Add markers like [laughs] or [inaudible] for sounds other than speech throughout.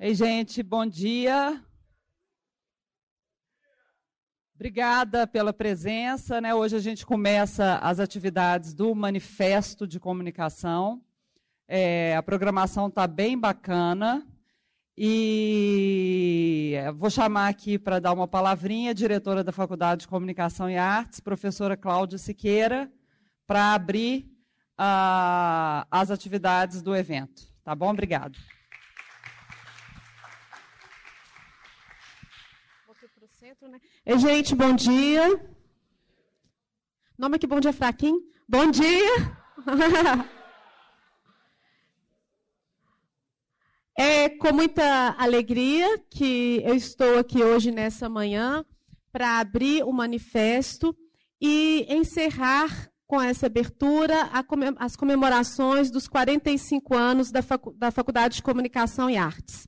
Ei, gente, bom dia. Obrigada pela presença. Né? Hoje a gente começa as atividades do Manifesto de Comunicação. É, a programação está bem bacana. E vou chamar aqui para dar uma palavrinha a diretora da Faculdade de Comunicação e Artes, professora Cláudia Siqueira, para abrir uh, as atividades do evento. Tá bom? Obrigado. Né? Ei, gente, bom dia. Nome aqui, bom dia, fraquinho. Bom dia. [laughs] É com muita alegria que eu estou aqui hoje nessa manhã para abrir o manifesto e encerrar com essa abertura as comemorações dos 45 anos da, Faculdade de Comunicação e Artes.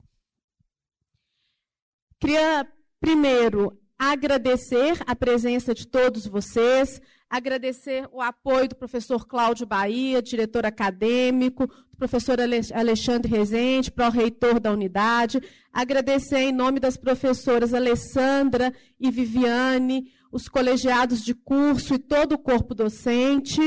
Queria primeiro agradecer a presença de todos vocês, agradecer o apoio do professor Cláudio Bahia, diretor acadêmico, do professor Alexandre Rezende, pró-reitor da unidade, agradecer em nome das professoras Alessandra e Viviane, os colegiados de curso e todo o corpo docente.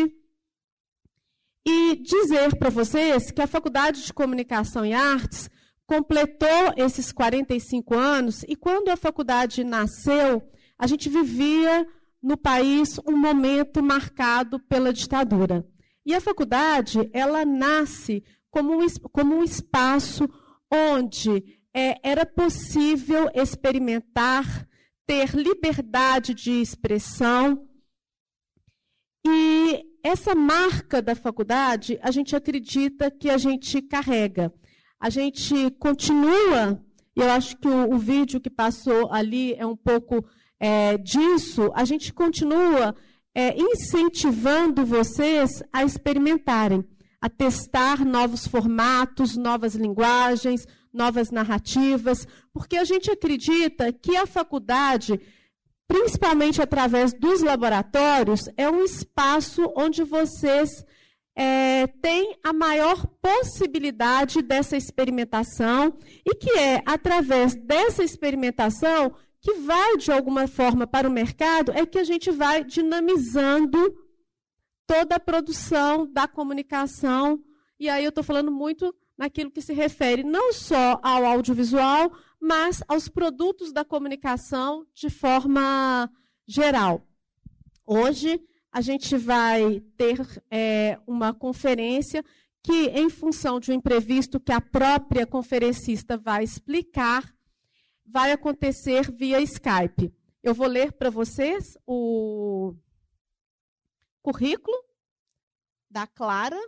E dizer para vocês que a Faculdade de Comunicação e Artes completou esses 45 anos e quando a faculdade nasceu, a gente vivia no país um momento marcado pela ditadura. E a faculdade, ela nasce como um, como um espaço onde é, era possível experimentar, ter liberdade de expressão. E essa marca da faculdade, a gente acredita que a gente carrega. A gente continua, e eu acho que o, o vídeo que passou ali é um pouco é, disso, a gente continua é, incentivando vocês a experimentarem, a testar novos formatos, novas linguagens, novas narrativas, porque a gente acredita que a faculdade, principalmente através dos laboratórios, é um espaço onde vocês é, têm a maior possibilidade dessa experimentação e que é através dessa experimentação que vai, de alguma forma, para o mercado, é que a gente vai dinamizando toda a produção da comunicação. E aí eu estou falando muito naquilo que se refere não só ao audiovisual, mas aos produtos da comunicação de forma geral. Hoje, a gente vai ter é, uma conferência que, em função de um imprevisto que a própria conferencista vai explicar, vai acontecer via Skype. Eu vou ler para vocês o currículo da Clara.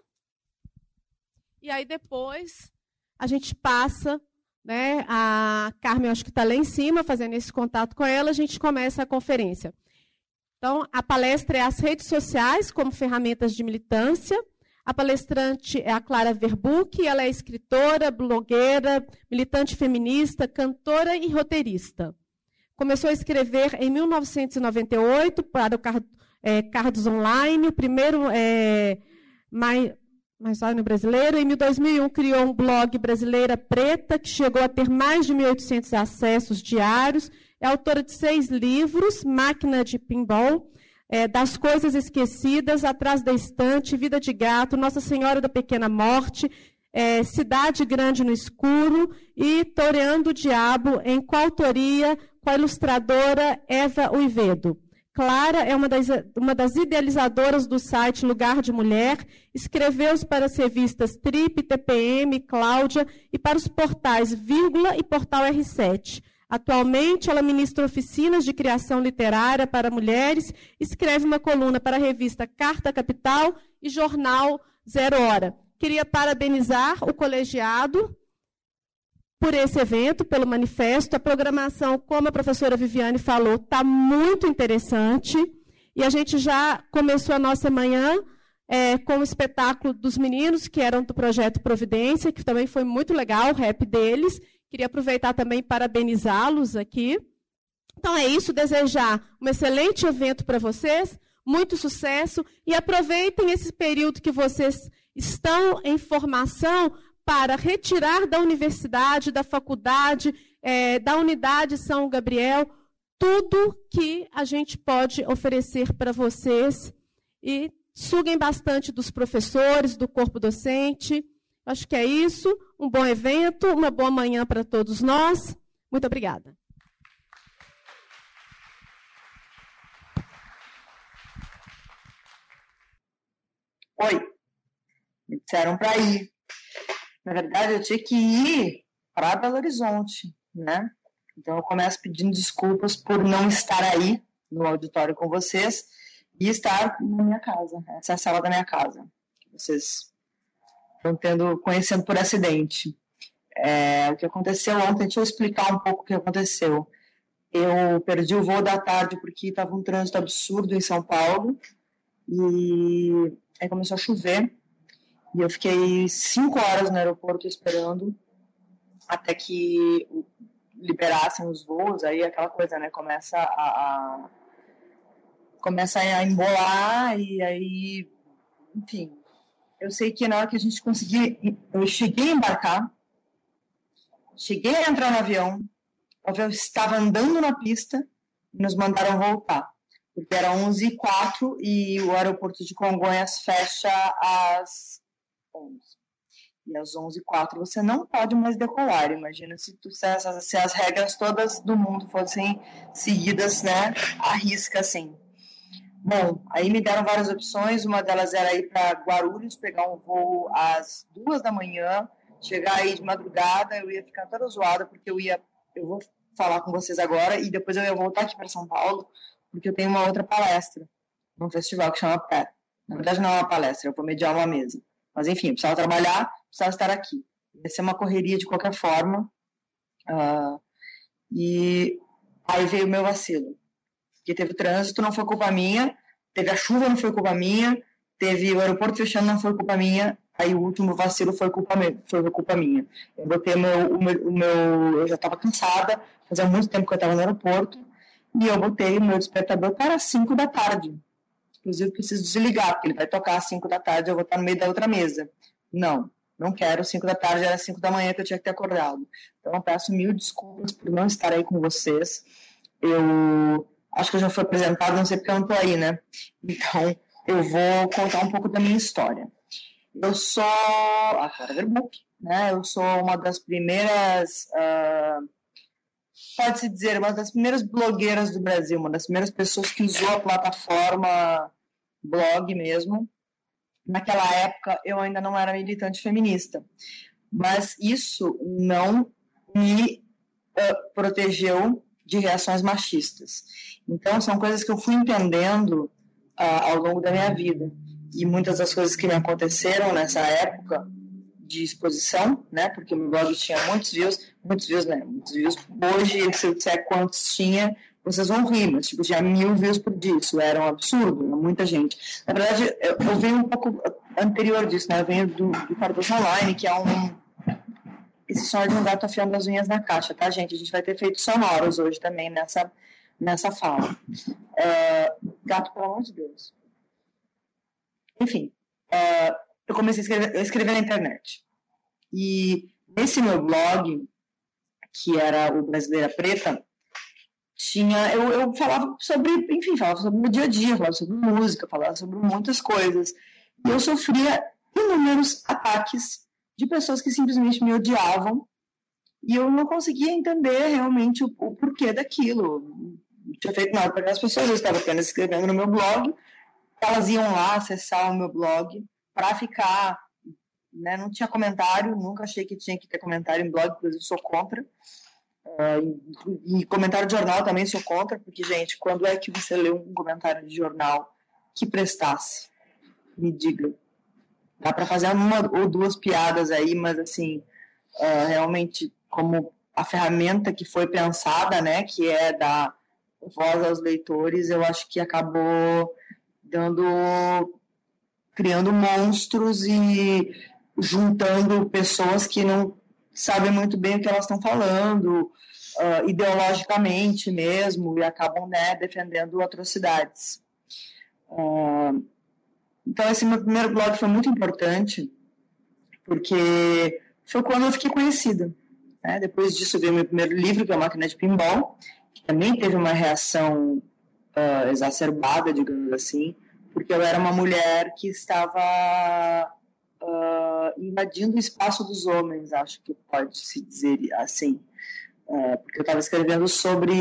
E aí depois a gente passa, né? A Carmen, acho que está lá em cima, fazendo esse contato com ela, a gente começa a conferência. Então, a palestra é as redes sociais como ferramentas de militância. A palestrante é a Clara Verbuck, ela é escritora, blogueira, militante feminista, cantora e roteirista. Começou a escrever em 1998 para o é, Cardos Online, o primeiro é, mais, mais brasileiro. Em 2001 criou um blog Brasileira Preta, que chegou a ter mais de 1.800 acessos diários. É autora de seis livros, Máquina de Pinball, é, das coisas esquecidas, atrás da estante, vida de gato, Nossa Senhora da Pequena Morte, é, Cidade Grande no Escuro e Toreando o Diabo, em coautoria com a ilustradora Eva Uivedo. Clara é uma das, uma das idealizadoras do site Lugar de Mulher, escreveu para as revistas Trip, TPM, Cláudia e para os portais Vírgula e Portal R7. Atualmente, ela ministra oficinas de criação literária para mulheres, escreve uma coluna para a revista Carta Capital e jornal Zero Hora. Queria parabenizar o colegiado por esse evento, pelo manifesto. A programação, como a professora Viviane falou, está muito interessante. E a gente já começou a nossa manhã é, com o espetáculo dos meninos, que eram do projeto Providência, que também foi muito legal, o rap deles. Queria aproveitar também e parabenizá-los aqui. Então é isso, desejar um excelente evento para vocês, muito sucesso e aproveitem esse período que vocês estão em formação para retirar da universidade, da faculdade, é, da unidade São Gabriel, tudo que a gente pode oferecer para vocês e suguem bastante dos professores, do corpo docente. Acho que é isso. Um bom evento, uma boa manhã para todos nós. Muito obrigada. Oi, me disseram para ir. Na verdade, eu tinha que ir para Belo Horizonte, né? Então, eu começo pedindo desculpas por não estar aí no auditório com vocês e estar na minha casa. Essa é a sala da minha casa. Vocês estão tendo, conhecendo por acidente. É, o que aconteceu ontem, deixa eu explicar um pouco o que aconteceu. Eu perdi o voo da tarde porque estava um trânsito absurdo em São Paulo e aí começou a chover e eu fiquei cinco horas no aeroporto esperando até que liberassem os voos, aí aquela coisa, né, começa a, a começa a embolar e aí, enfim, eu sei que na hora que a gente conseguir, eu cheguei a embarcar, cheguei a entrar no avião, o avião estava andando na pista e nos mandaram voltar, porque era 11 h 04 e o aeroporto de Congonhas fecha às 11 e às 11 h você não pode mais decolar. Imagina se, tu, se, as, se, as, regras todas do mundo fossem seguidas, né, à risca, assim. Bom, aí me deram várias opções. Uma delas era ir para Guarulhos, pegar um voo às duas da manhã, chegar aí de madrugada. Eu ia ficar toda zoada porque eu ia, eu vou falar com vocês agora e depois eu ia voltar aqui para São Paulo porque eu tenho uma outra palestra num festival que chama PET. Na verdade não é uma palestra, eu vou mediar uma mesa. Mas enfim, eu precisava trabalhar, precisava estar aqui. Ia ser uma correria de qualquer forma. Uh, e aí veio o meu vacilo porque teve trânsito, não foi culpa minha, teve a chuva, não foi culpa minha, teve o aeroporto fechando, não foi culpa minha, aí o último vacilo foi culpa, minha, foi culpa minha. Eu botei meu, o meu, o meu eu já estava cansada, fazia muito tempo que eu estava no aeroporto, e eu botei o meu despertador para 5 da tarde. Inclusive, preciso desligar, porque ele vai tocar às 5 da tarde, eu vou estar no meio da outra mesa. Não, não quero, 5 da tarde era 5 da manhã que eu tinha que ter acordado. Então, eu peço mil desculpas por não estar aí com vocês. Eu acho que já foi apresentado, não sei porque eu não estou aí, né? Então, eu vou contar um pouco da minha história. Eu sou a Clara Verbuck, né? Eu sou uma das primeiras, uh, pode-se dizer, uma das primeiras blogueiras do Brasil, uma das primeiras pessoas que usou a plataforma blog mesmo. Naquela época, eu ainda não era militante feminista, mas isso não me uh, protegeu de reações machistas. Então, são coisas que eu fui entendendo uh, ao longo da minha vida. E muitas das coisas que me aconteceram nessa época de exposição, né? Porque o meu blog tinha muitos views, muitos views, né? Muitos views. Hoje, se eu disser quantos tinha, vocês vão rir, mas tipo, tinha mil views por dia. Isso era um absurdo, muita gente. Na verdade, eu, eu venho um pouco anterior disso, né? Eu venho do, do Cardoso Online, que é um esse som de um gato afiando as unhas na caixa, tá, gente? A gente vai ter feito sonoros hoje também nessa, nessa fala. É, gato, pelo amor de Deus. Enfim, é, eu comecei a escrever, na internet. E nesse meu blog, que era o Brasileira Preta, tinha eu, eu falava sobre, enfim, falava sobre meu dia a dia, falava sobre música, falava sobre muitas coisas. E eu sofria inúmeros ataques de pessoas que simplesmente me odiavam e eu não conseguia entender realmente o, o porquê daquilo. Não tinha feito nada para as pessoas, eu estava apenas escrevendo no meu blog, elas iam lá acessar o meu blog para ficar. Né, não tinha comentário, nunca achei que tinha que ter comentário em blog, inclusive sou contra. Uh, e, comentário de jornal também sou contra, porque, gente, quando é que você lê um comentário de jornal que prestasse? Me diga. Dá para fazer uma ou duas piadas aí, mas assim, uh, realmente como a ferramenta que foi pensada, né, que é dar voz aos leitores, eu acho que acabou dando criando monstros e juntando pessoas que não sabem muito bem o que elas estão falando, uh, ideologicamente mesmo, e acabam né, defendendo atrocidades. Uh, então, esse meu primeiro blog foi muito importante, porque foi quando eu fiquei conhecida. Né? Depois disso, veio meu primeiro livro, que é a Máquina de Pinball, que também teve uma reação uh, exacerbada, digamos assim, porque eu era uma mulher que estava uh, invadindo o espaço dos homens, acho que pode se dizer assim, uh, porque eu estava escrevendo sobre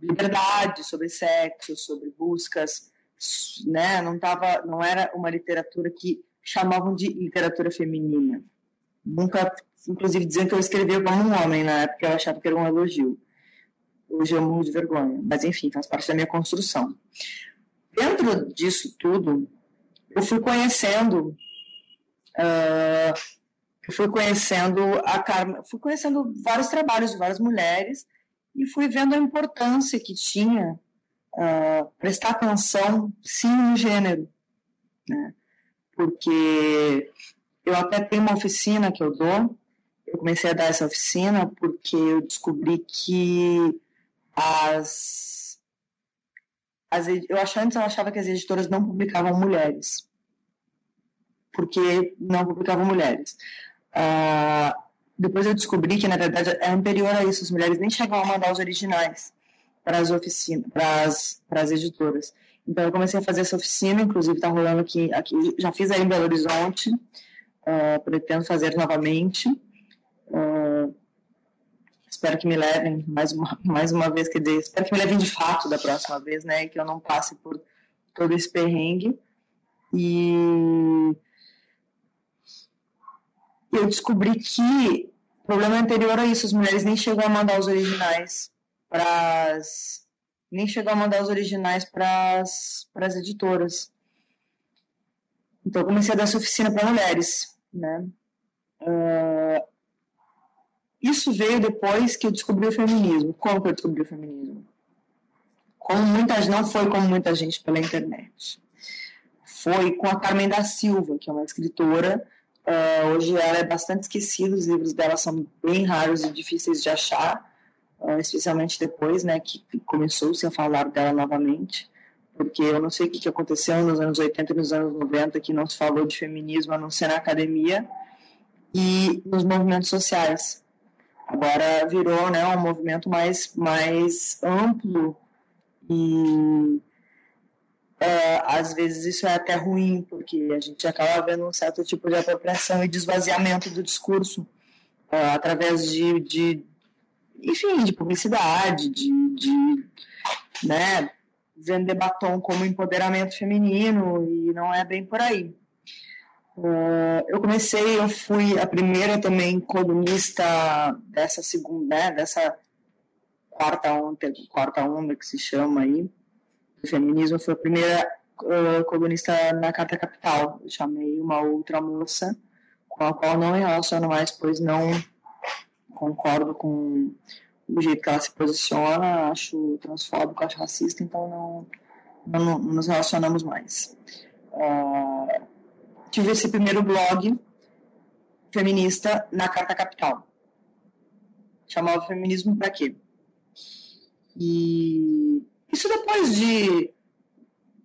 liberdade, sobre sexo, sobre buscas, né? Não tava, não era uma literatura que chamavam de literatura feminina. Nunca, inclusive, diziam que eu escrevia como um homem na época, eu achava que era um elogio. Hoje eu morro de vergonha, mas enfim, faz parte da minha construção. Dentro disso tudo, eu fui conhecendo uh, eu fui conhecendo a Carmen, fui conhecendo vários trabalhos de várias mulheres e fui vendo a importância que tinha uh, prestar atenção sim no gênero, né? porque eu até tenho uma oficina que eu dou, eu comecei a dar essa oficina porque eu descobri que as, as eu achava, antes eu achava que as editoras não publicavam mulheres porque não publicavam mulheres. Uh, depois eu descobri que, na verdade, é anterior a isso, as mulheres nem chegavam a mandar os originais para as oficinas, para as, editoras. Então eu comecei a fazer essa oficina, inclusive está rolando aqui, aqui, já fiz aí em Belo Horizonte, uh, pretendo fazer novamente. Uh, espero que me levem mais uma, [laughs] mais uma vez, quer dizer, espero que me levem de fato da próxima vez, né, que eu não passe por todo esse perrengue. E eu descobri que o problema anterior a isso, as mulheres nem chegam a mandar os originais para as nem chegou a mandar os originais para as editoras. Então, eu comecei a dar essa oficina para mulheres, né? Uh, isso veio depois que eu descobri o feminismo. Como que eu descobri o feminismo? Como muita, não foi como muita gente pela internet. Foi com a Carmen da Silva, que é uma escritora Uh, hoje ela é bastante esquecida, os livros dela são bem raros e difíceis de achar, especialmente depois né, que começou-se a falar dela novamente, porque eu não sei o que, que aconteceu nos anos 80 e nos anos 90 que não se falou de feminismo a não ser na academia e nos movimentos sociais. Agora virou né, um movimento mais, mais amplo e é, às vezes isso é até ruim, porque a gente acaba vendo um certo tipo de apropriação e desvaziamento do discurso é, através de, de, enfim, de publicidade, de, de né, vender batom como empoderamento feminino, e não é bem por aí. Uh, eu comecei, eu fui a primeira também colunista dessa segunda, né, dessa quarta onda, quarta onda que se chama aí, do feminismo, foi a primeira uh, colunista na Carta Capital. Eu chamei uma outra moça, com a qual não me relaciono mais, pois não concordo com o jeito que ela se posiciona, acho transfóbico, acho racista, então não, não, não nos relacionamos mais. Uh, tive esse primeiro blog feminista na Carta Capital. Chamava Feminismo para quê? E isso depois de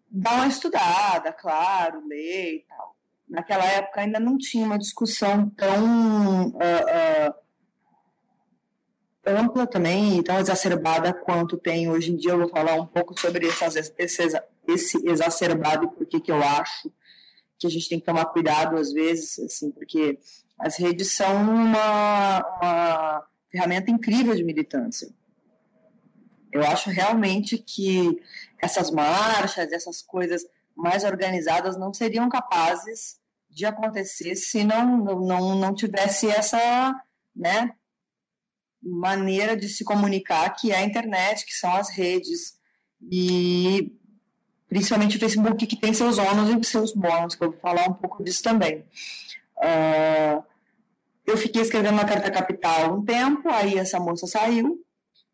dar uma estudada, claro, ler e tal. Naquela época ainda não tinha uma discussão tão uh, uh, ampla também e tão exacerbada quanto tem hoje em dia. Eu vou falar um pouco sobre esse, esse, esse exacerbado e por que eu acho que a gente tem que tomar cuidado às vezes, assim, porque as redes são uma, uma ferramenta incrível de militância. Eu acho realmente que essas marchas, essas coisas mais organizadas não seriam capazes de acontecer se não, não, não tivesse essa né, maneira de se comunicar que é a internet, que são as redes, e principalmente o Facebook, que tem seus ônus e seus bônus, que eu vou falar um pouco disso também. Uh, eu fiquei escrevendo uma carta capital um tempo, aí essa moça saiu,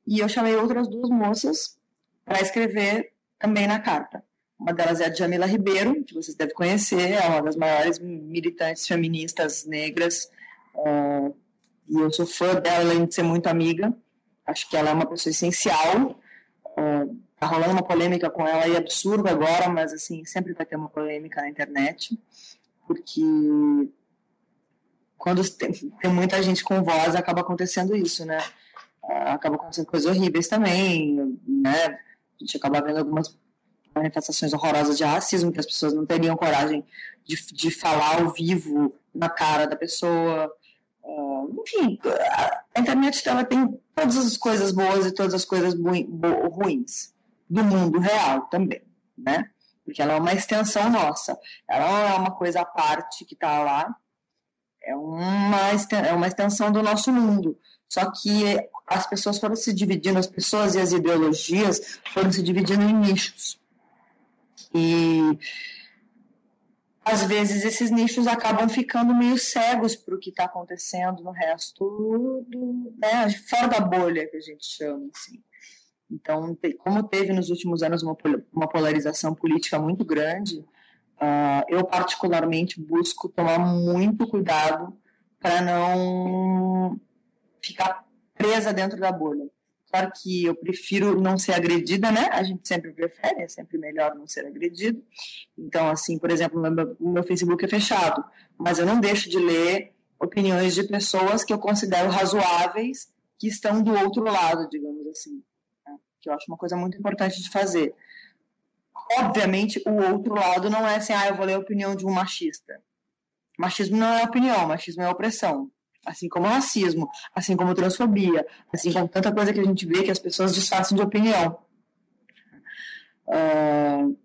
e eu chamei outras duas moças para escrever também na carta. Uma delas é a Jamila Ribeiro, que vocês devem conhecer, é uma das maiores militantes feministas negras. Uh, e eu sou fã dela, além de ser muito amiga. Acho que ela é uma pessoa essencial. Uh, tá rolando uma polêmica com ela aí absurda agora, mas assim, sempre vai ter uma polêmica na internet, porque quando tem, tem, muita gente com voz, acaba acontecendo isso, né? Uh, acaba acontecendo coisas horríveis também, né? A gente acaba vendo algumas manifestações horrorosas de racismo que as pessoas não teriam coragem de, de falar ao vivo na cara da pessoa. Uh, enfim, a internet ela tem todas as coisas boas e todas as coisas ruins do mundo real também, né? Porque ela é uma extensão nossa. Ela não é uma coisa à parte que está lá, é uma, é uma extensão do nosso mundo. Só que as pessoas foram se dividindo, as pessoas e as ideologias foram se dividindo em nichos. E às vezes esses nichos acabam ficando meio cegos para o que está acontecendo no resto do, né, fora da bolha que a gente chama assim. Então, como teve nos últimos anos uma, uma polarização política muito grande, uh, eu particularmente busco tomar muito cuidado para não ficar presa dentro da bolha. Claro que eu prefiro não ser agredida, né? A gente sempre prefere, é sempre melhor não ser agredido. Então, assim, por exemplo, meu, meu Facebook é fechado, mas eu não deixo de ler opiniões de pessoas que eu considero razoáveis que estão do outro lado, digamos assim. Né? Que eu acho uma coisa muito importante de fazer. Obviamente, o outro lado não é assim, ah, eu vou ler a opinião de um machista. Machismo não é opinião, machismo é opressão assim como racismo, assim como transfobia, assim como tanta coisa que a gente vê que as pessoas disfarçam de opinião. Uh,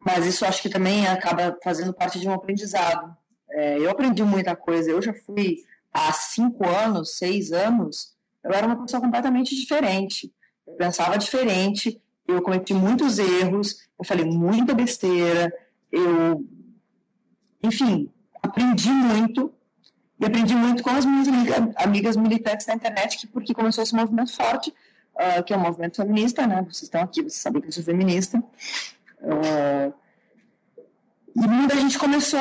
mas isso acho que também acaba fazendo parte de um aprendizado. É, eu aprendi muita coisa, eu já fui há cinco anos, seis anos, eu era uma pessoa completamente diferente. Eu pensava diferente, eu cometi muitos erros, eu falei muita besteira, eu, enfim, aprendi muito e aprendi muito com as minhas amigas militantes na internet, que, porque começou esse movimento forte, uh, que é um movimento feminista, né? Vocês estão aqui, vocês sabem que eu sou feminista. Uh, e muita gente começou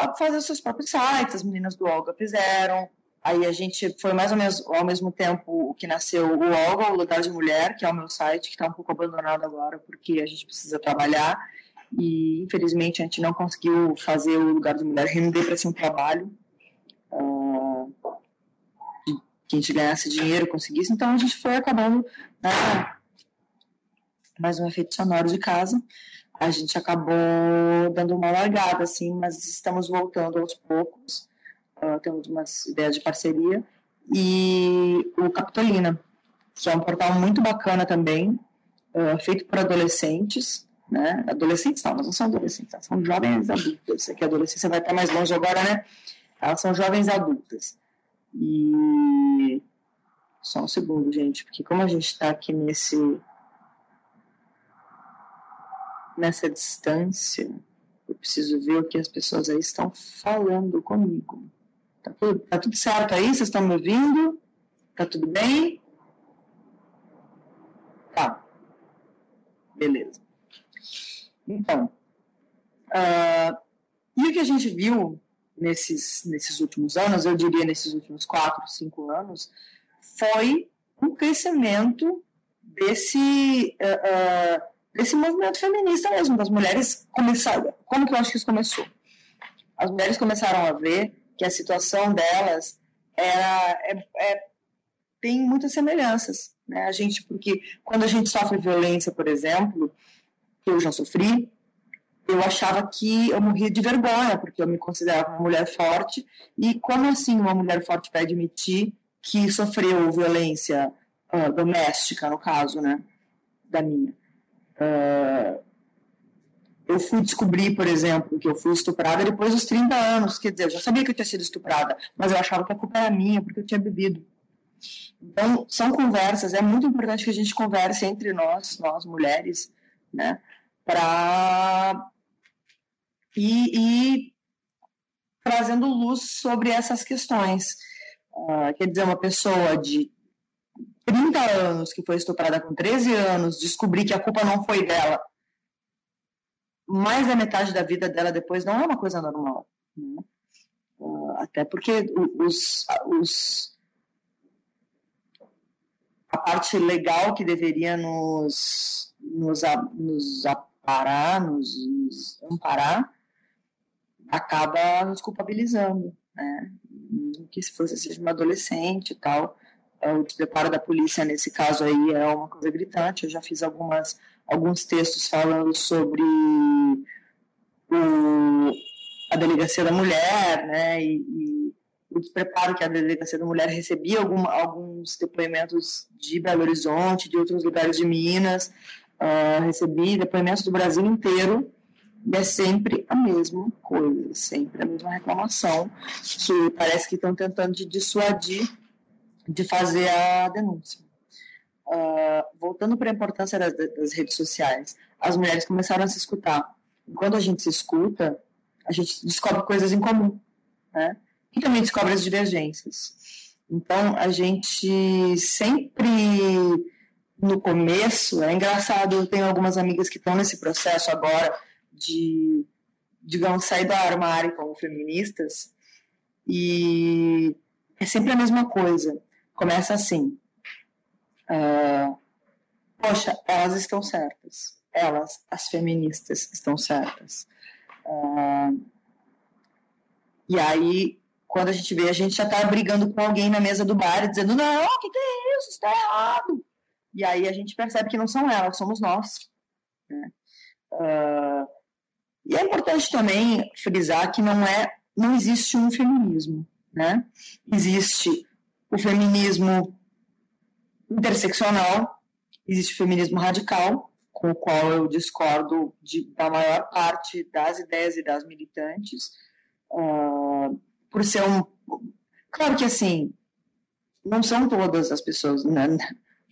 a fazer seus próprios sites, as meninas do Olga fizeram. Aí a gente foi mais ou menos ao mesmo tempo que nasceu o Olga, o Lugar de Mulher, que é o meu site, que está um pouco abandonado agora porque a gente precisa trabalhar. E infelizmente a gente não conseguiu fazer o Lugar de Mulher render para ser um trabalho que a gente ganhasse dinheiro, conseguisse, então a gente foi acabando, né, mais um efeito sonoro de casa, a gente acabou dando uma largada, assim, mas estamos voltando aos poucos, uh, temos umas ideias de parceria, e o Capitolina, que é um portal muito bacana também, uh, feito por adolescentes, né, adolescentes não, mas não são adolescentes, são jovens adultos, que a adolescência vai estar mais longe agora, né, elas são jovens adultas, e só um segundo, gente, porque como a gente está aqui nesse nessa distância, eu preciso ver o que as pessoas aí estão falando comigo. Tá tudo, tá tudo certo aí? Vocês estão me ouvindo? Tá tudo bem? Tá. Beleza. Então, uh, e o que a gente viu nesses, nesses últimos anos, eu diria nesses últimos quatro, cinco anos, foi um crescimento desse, uh, uh, desse movimento feminista mesmo, das mulheres começaram. Como que eu acho que isso começou? As mulheres começaram a ver que a situação delas era, é, é, tem muitas semelhanças. Né? A gente, porque quando a gente sofre violência, por exemplo, que eu já sofri, eu achava que eu morria de vergonha, porque eu me considerava uma mulher forte, e como assim uma mulher forte vai admitir que sofreu violência uh, doméstica, no caso, né, da minha? Uh, eu fui descobrir, por exemplo, que eu fui estuprada depois dos 30 anos, quer dizer, eu já sabia que eu tinha sido estuprada, mas eu achava que a culpa era minha, porque eu tinha bebido. Então, são conversas, é muito importante que a gente converse entre nós, nós mulheres, né, para e, e trazendo luz sobre essas questões. Uh, quer dizer, uma pessoa de 30 anos que foi estuprada com 13 anos, descobrir que a culpa não foi dela, mais da metade da vida dela depois não é uma coisa normal. Né? Uh, até porque os, os, a parte legal que deveria nos, nos, nos aparar, nos, nos amparar, acaba nos culpabilizando, né? Que se fosse seja uma adolescente e tal, é, o despreparo da polícia nesse caso aí é uma coisa gritante. Eu já fiz algumas, alguns textos falando sobre o, a delegacia da mulher, né? E, e, o despreparo que a delegacia da mulher recebia algum, alguns depoimentos de Belo Horizonte, de outros lugares de Minas, uh, recebi depoimentos do Brasil inteiro e é sempre a mesma coisa, sempre a mesma reclamação, que parece que estão tentando de dissuadir de fazer a denúncia. Uh, voltando para a importância das, das, redes sociais, as mulheres começaram a se escutar. E quando a gente se escuta, a gente descobre coisas em comum, né? E também descobre as divergências. Então, a gente sempre, no começo, é engraçado, eu tenho algumas amigas que estão nesse processo agora de, digamos, sair do armário como feministas, e é sempre a mesma coisa começa assim: uh, Poxa, elas estão certas. Elas, as feministas, estão certas. Uh, e aí, quando a gente vê, a gente já está brigando com alguém na mesa do bar, dizendo: Não, o que, que é isso? Está errado. E aí a gente percebe que não são elas, somos nós. Né? Uh, e é importante também frisar que não é, não existe um feminismo, né? Existe o feminismo interseccional, existe o feminismo radical, com o qual eu discordo de, da maior parte das ideias e das militantes, uh, por ser um. Claro que assim, não são todas as pessoas, né?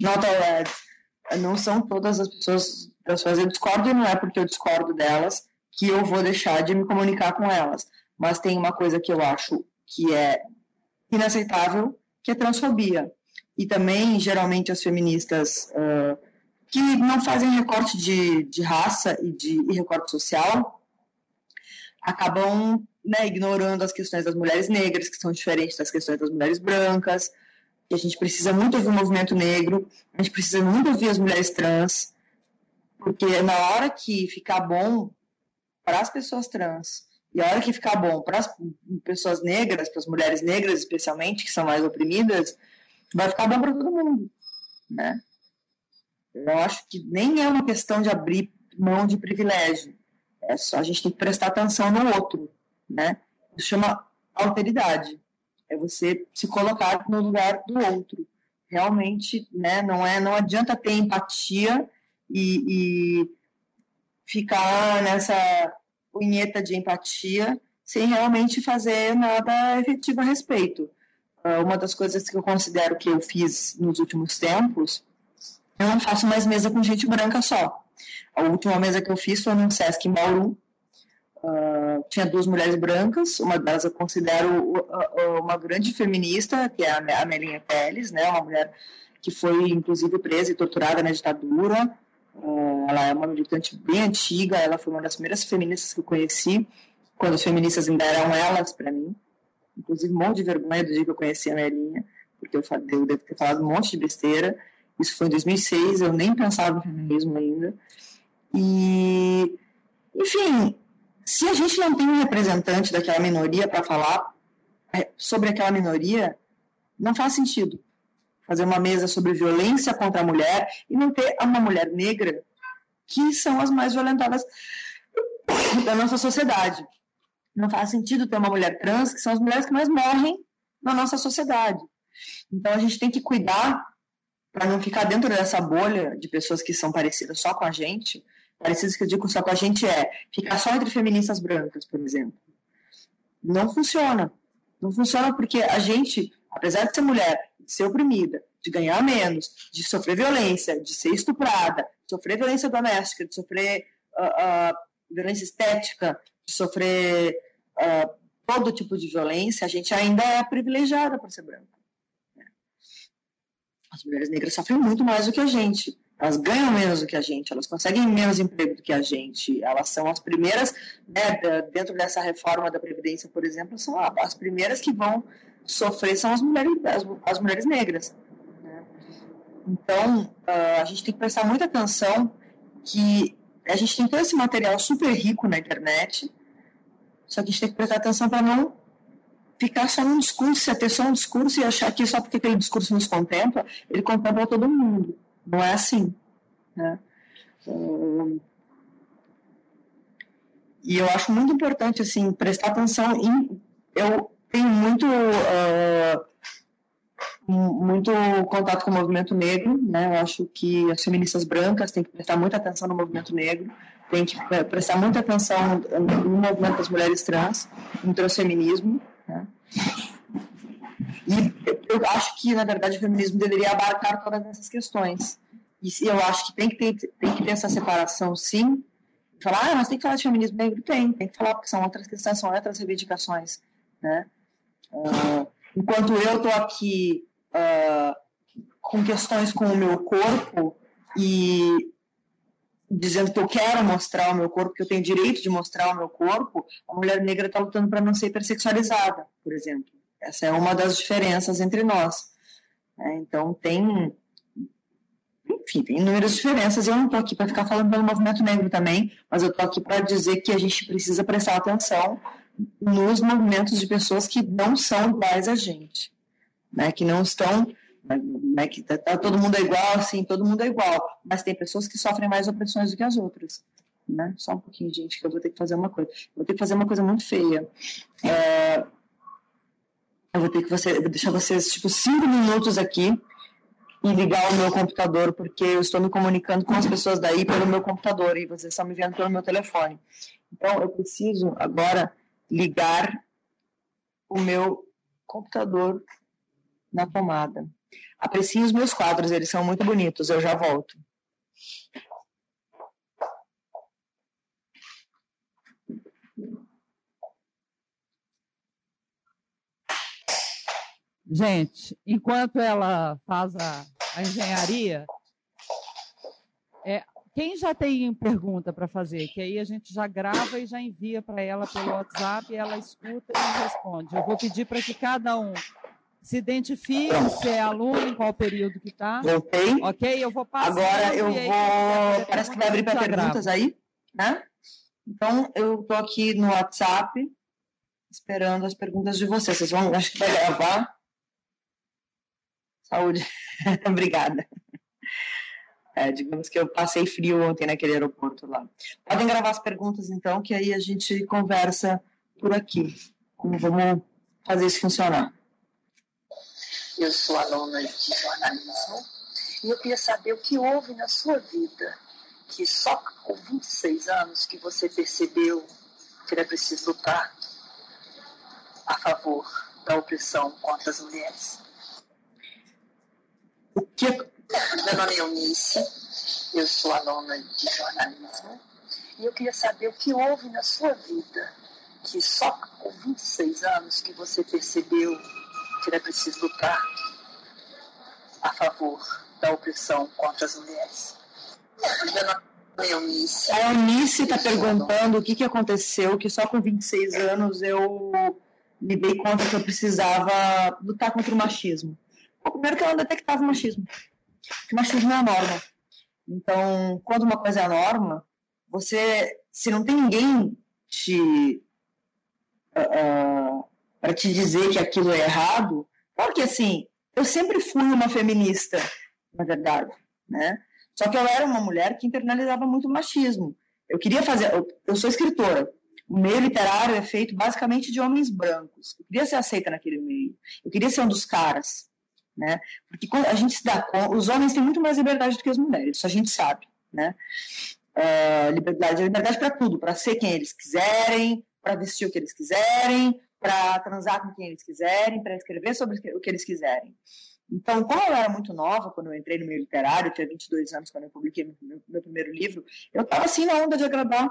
not all não são todas as pessoas das eu discordo, e não é porque eu discordo delas que eu vou deixar de me comunicar com elas. Mas tem uma coisa que eu acho que é inaceitável, que é transfobia. E também, geralmente, as feministas uh, que não fazem recorte de, de raça e de e recorte social acabam né, ignorando as questões das mulheres negras, que são diferentes das questões das mulheres brancas. E a gente precisa muito ouvir o movimento negro, a gente precisa muito ouvir as mulheres trans, porque na hora que ficar bom para as pessoas trans e a hora que ficar bom para as pessoas negras, para as mulheres negras especialmente, que são mais oprimidas, vai ficar bom para todo mundo, né? Eu acho que nem é uma questão de abrir mão de privilégio. É só a gente tem que prestar atenção no outro, né? Isso chama alteridade. É você se colocar no lugar do outro. Realmente, né? Não é, não adianta ter empatia e, e ficar nessa punheta de empatia sem realmente fazer nada efetivo a respeito. Uh, uma das coisas que eu considero que eu fiz nos últimos tempos, eu não faço mais mesa com gente branca só. A última mesa que eu fiz foi no Sesc em Bauru. Uh, tinha duas mulheres brancas, uma delas eu considero uma grande feminista, que é a Melinha Teles, né, uma mulher que foi inclusive presa e torturada na ditadura, ela é uma militante bem antiga, ela foi uma das primeiras feministas que eu conheci, quando as feministas ainda eram elas para mim. Inclusive, um monte de vergonha do dia que eu conheci a Melinha, porque eu, eu devo ter falado um monte de besteira. Isso foi em 2006, eu nem pensava no feminismo ainda. E, enfim, se a gente não tem um representante daquela minoria para falar é, sobre aquela minoria, não faz sentido fazer uma mesa sobre violência contra a mulher e não ter uma mulher negra, que são as mais violentadas [coughs] da nossa sociedade. Não faz sentido ter uma mulher trans, que são as mulheres que mais morrem na nossa sociedade. Então a gente tem que cuidar para não ficar dentro dessa bolha de pessoas que são parecidas só com a gente. Parecidas que eu digo só com a gente é ficar só entre feministas brancas, por exemplo. Não funciona. Não funciona porque a gente, apesar de ser mulher, de ser oprimida, de ganhar menos, de sofrer violência, de ser estuprada, de sofrer violência doméstica, de sofrer uh, uh, violência estética, de sofrer uh, todo tipo de violência, a gente ainda é privilegiada por ser branca. Né? As mulheres negras sofrem muito mais do que a gente. Elas ganham menos do que a gente, elas conseguem menos emprego do que a gente. Elas são as primeiras, né, dentro dessa reforma da Previdência, por exemplo, são as primeiras que vão sofrer são as mulheres, as, as mulheres negras. Né? Então, uh, a gente tem que prestar muita atenção que a gente tem todo esse material super rico na internet, Só que a gente tem que prestar atenção para não ficar só num discurso, é ter só um discurso e achar que só porque aquele discurso nos contempla, ele contempla todo mundo. Não é assim. Né? E eu acho muito importante assim prestar atenção em eu tenho muito uh, muito contato com o movimento negro né eu acho que as feministas brancas têm que prestar muita atenção no movimento negro tem que prestar muita atenção no movimento das mulheres trans no transfeminismo né? e eu acho que na verdade o feminismo deveria abarcar todas essas questões e eu acho que tem que ter, tem que ter essa separação sim falar, ah, mas tem que falar de feminismo negro? Tem, tem que falar porque são outras questões, são outras reivindicações, né? Uh, enquanto eu estou aqui uh, com questões com o meu corpo e dizendo que eu quero mostrar o meu corpo, que eu tenho direito de mostrar o meu corpo, a mulher negra está lutando para não ser hipersexualizada, por exemplo. Essa é uma das diferenças entre nós. Né? Então, tem enfim, tem inúmeras diferenças. Eu não estou aqui para ficar falando pelo movimento negro também, mas eu estou aqui para dizer que a gente precisa prestar atenção nos movimentos de pessoas que não são iguais a gente, né? Que não estão, né? Que tá, tá, todo mundo é igual, sim, todo mundo é igual, mas tem pessoas que sofrem mais opressões do que as outras, né? Só um pouquinho, gente, que eu vou ter que fazer uma coisa. vou ter que fazer uma coisa muito feia. É, eu vou ter que você, deixar vocês tipo cinco minutos aqui e ligar o meu computador, porque eu estou me comunicando com as pessoas daí pelo meu computador e vocês estão me vendo pelo meu telefone. Então, eu preciso agora ligar o meu computador na tomada. Apreciem os meus quadros, eles são muito bonitos, eu já volto. Gente, enquanto ela faz a, a engenharia, quem já tem pergunta para fazer, que aí a gente já grava e já envia para ela pelo WhatsApp, e ela escuta e responde. Eu vou pedir para que cada um se identifique, se é aluno, em qual período que está. Ok. Ok, eu vou passar. Agora eu vou. Parece que vai abrir para perguntas grava. aí, né? Então, eu estou aqui no WhatsApp, esperando as perguntas de vocês. Vocês vão, acho que vai gravar. Saúde. [laughs] Obrigada. É, digamos que eu passei frio ontem naquele aeroporto lá. Podem gravar as perguntas, então, que aí a gente conversa por aqui. Como vamos fazer isso funcionar. Eu sou aluna de jornalismo e eu queria saber o que houve na sua vida que só com 26 anos que você percebeu que era preciso lutar a favor da opressão contra as mulheres. O que... Meu nome é Eunice, eu sou aluna de jornalismo e eu queria saber o que houve na sua vida que só com 26 anos que você percebeu que era preciso lutar a favor da opressão contra as mulheres. Meu nome é Eunice. A Eunice está perguntando o que, que aconteceu, que só com 26 anos eu me dei conta que eu precisava lutar contra o machismo. Primeiro que ela detectava o machismo. Que machismo é a norma. Então, quando uma coisa é a norma, você, se não tem ninguém te uh, uh, para te dizer que aquilo é errado, porque assim, eu sempre fui uma feminista, na verdade, né? Só que eu era uma mulher que internalizava muito o machismo. Eu queria fazer, eu, eu sou escritora. O meio literário é feito basicamente de homens brancos. Eu queria ser aceita naquele meio. Eu queria ser um dos caras né? Porque quando a gente se dá conta, os homens têm muito mais liberdade do que as mulheres, isso a gente sabe, né? Uh, liberdade, liberdade para tudo, para ser quem eles quiserem, para vestir o que eles quiserem, para transar com quem eles quiserem, para escrever sobre o que eles quiserem. Então, como eu era muito nova, quando eu entrei no meio literário, eu tinha 22 anos quando eu publiquei meu, meu primeiro livro, eu estava assim na onda de agradar,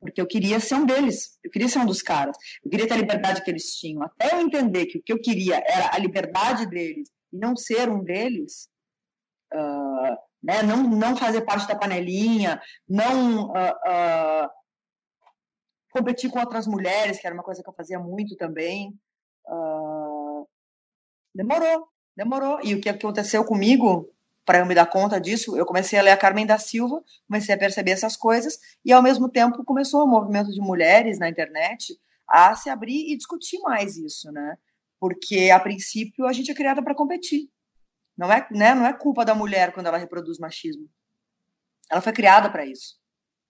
porque eu queria ser um deles, eu queria ser um dos caras, eu queria ter a liberdade que eles tinham. Até eu entender que o que eu queria era a liberdade deles e não ser um deles, uh, né, não, não fazer parte da panelinha, não uh, uh, competir com outras mulheres, que era uma coisa que eu fazia muito também. demorou, demorou. E o que aconteceu comigo para eu me dar conta disso, eu comecei a ler a Carmen da Silva, comecei a perceber essas coisas, e ao mesmo tempo começou o movimento de mulheres na internet a se abrir e discutir mais isso, né? Porque a princípio a gente é criada para competir. Não é, né, não é culpa da mulher quando ela reproduz machismo. Ela foi criada para isso.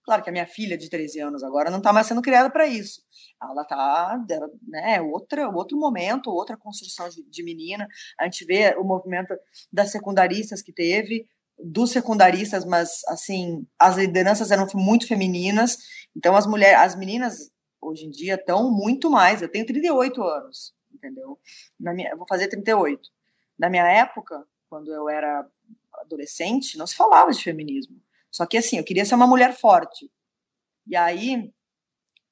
Claro que a minha filha de 13 anos agora não está mais sendo criada para isso. Ela está, né, outra, outro momento, outra construção de, de, menina. A gente vê o movimento das secundaristas que teve, dos secundaristas, mas assim, as lideranças eram muito femininas. Então as mulheres, as meninas hoje em dia estão muito mais. Eu tenho 38 anos, entendeu? Na minha, vou fazer 38. Na minha época, quando eu era adolescente, não se falava de feminismo. Só que assim, eu queria ser uma mulher forte. E aí,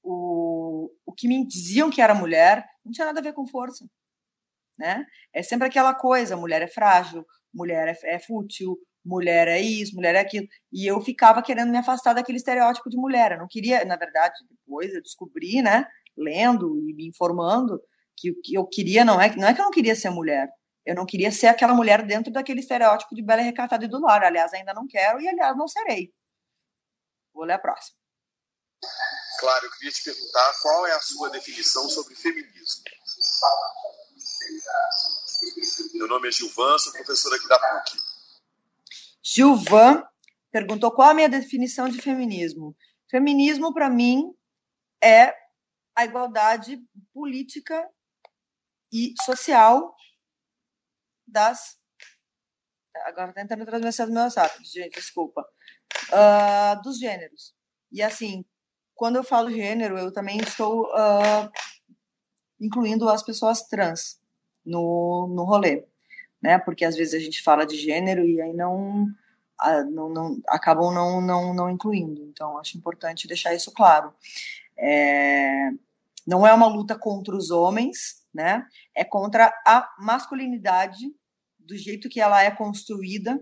o, o que me diziam que era mulher não tinha nada a ver com força. Né? É sempre aquela coisa: mulher é frágil, mulher é, é fútil, mulher é isso, mulher é aquilo. E eu ficava querendo me afastar daquele estereótipo de mulher. Eu não queria, na verdade, depois eu descobri, né, lendo e me informando, que o que eu queria não é, não é que eu não queria ser mulher, eu não queria ser aquela mulher dentro daquele estereótipo de bela e recatada e do lar. Aliás, ainda não quero e, aliás, não serei. Vou ler a próxima. Claro, eu queria te perguntar qual é a sua definição sobre feminismo. Meu nome é Gilvan, sou professora aqui da PUC. Gilvan perguntou qual a minha definição de feminismo. Feminismo, para mim, é a igualdade política e social das. Agora estou tentando transmitir do meu WhatsApp, gente, desculpa. Uh, dos gêneros. E assim, quando eu falo gênero, eu também estou uh, incluindo as pessoas trans no, no rolê, né? Porque às vezes a gente fala de gênero e aí não, uh, não, não acabam não, não, não incluindo. Então, acho importante deixar isso claro. É, não é uma luta contra os homens, né? É contra a masculinidade do jeito que ela é construída,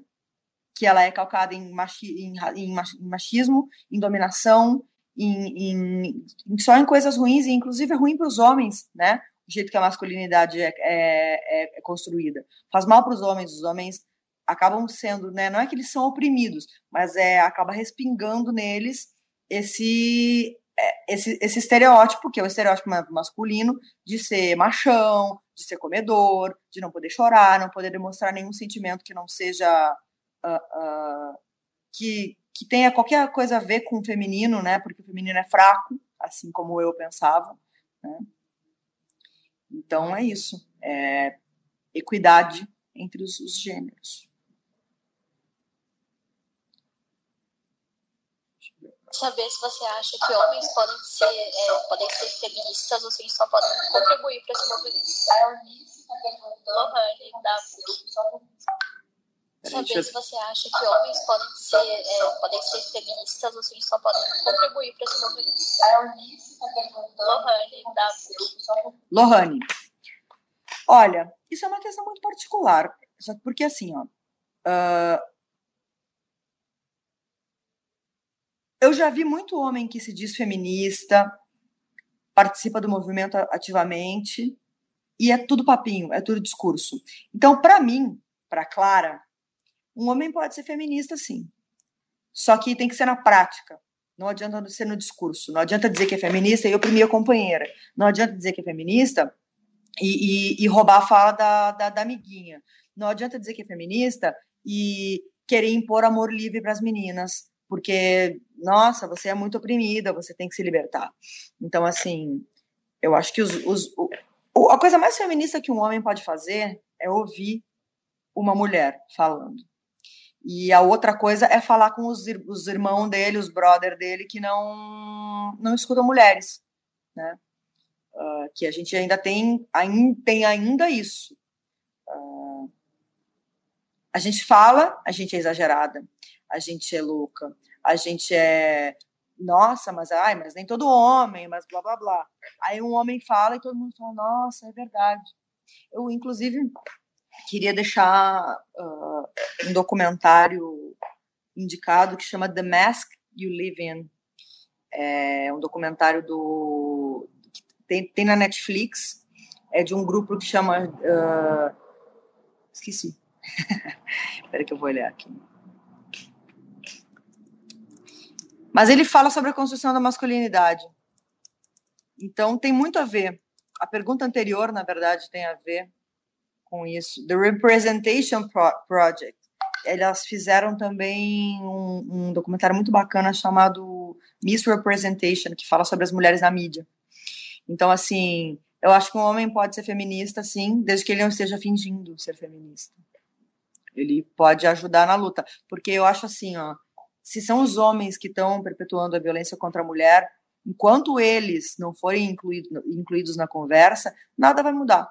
que ela é calcada em, machi, em, em machismo, em dominação, em, em, só em coisas ruins, e inclusive é ruim para os homens, né? O jeito que a masculinidade é, é, é construída. Faz mal para os homens, os homens acabam sendo, né? Não é que eles são oprimidos, mas é acaba respingando neles esse é, esse, esse estereótipo, que é o estereótipo masculino, de ser machão, de ser comedor, de não poder chorar, não poder demonstrar nenhum sentimento que não seja. Uh, uh, que, que tenha qualquer coisa a ver com o feminino, né? Porque o feminino é fraco, assim como eu pensava. Né? Então é isso. É equidade entre os, os gêneros. Saber se você acha que homens podem ser, é, podem ser feministas ou se eles só podem contribuir para esse movimento. Lohane, da Saber se você acha que homens podem ser, é, podem ser feministas ou se eles só podem contribuir para esse movimento. Lohane, da Lohane. Olha, isso é uma questão muito particular. Porque assim, ó, uh, eu já vi muito homem que se diz feminista, participa do movimento ativamente, e é tudo papinho, é tudo discurso. Então, para mim, para Clara, um homem pode ser feminista, sim. Só que tem que ser na prática. Não adianta ser no discurso. Não adianta dizer que é feminista e oprimir a companheira. Não adianta dizer que é feminista e, e, e roubar a fala da, da, da amiguinha. Não adianta dizer que é feminista e querer impor amor livre para as meninas porque, nossa, você é muito oprimida, você tem que se libertar. Então, assim, eu acho que os, os, o, a coisa mais feminista que um homem pode fazer é ouvir uma mulher falando. E a outra coisa é falar com os, os irmãos dele, os brother dele, que não, não escutam mulheres, né? Uh, que a gente ainda tem, ainda, tem ainda isso. Uh, a gente fala, a gente é exagerada a gente é louca, a gente é nossa, mas ai, mas nem todo homem, mas blá blá blá. Aí um homem fala e todo mundo fala, nossa, é verdade. Eu, inclusive, queria deixar uh, um documentário indicado que chama The Mask You Live In. É um documentário do tem, tem na Netflix, é de um grupo que chama uh, esqueci [laughs] Espera que eu vou olhar aqui. Mas ele fala sobre a construção da masculinidade. Então, tem muito a ver. A pergunta anterior, na verdade, tem a ver com isso. The Representation Pro Project. Elas fizeram também um, um, documentário muito bacana chamado Misrepresentation, que fala sobre as mulheres na mídia. Então, assim, eu acho que um homem pode ser feminista, sim, desde que ele não esteja fingindo ser feminista. Ele pode ajudar na luta. Porque eu acho assim, ó, se são os homens que estão perpetuando a violência contra a mulher, enquanto eles não forem incluídos, incluídos na conversa, nada vai mudar,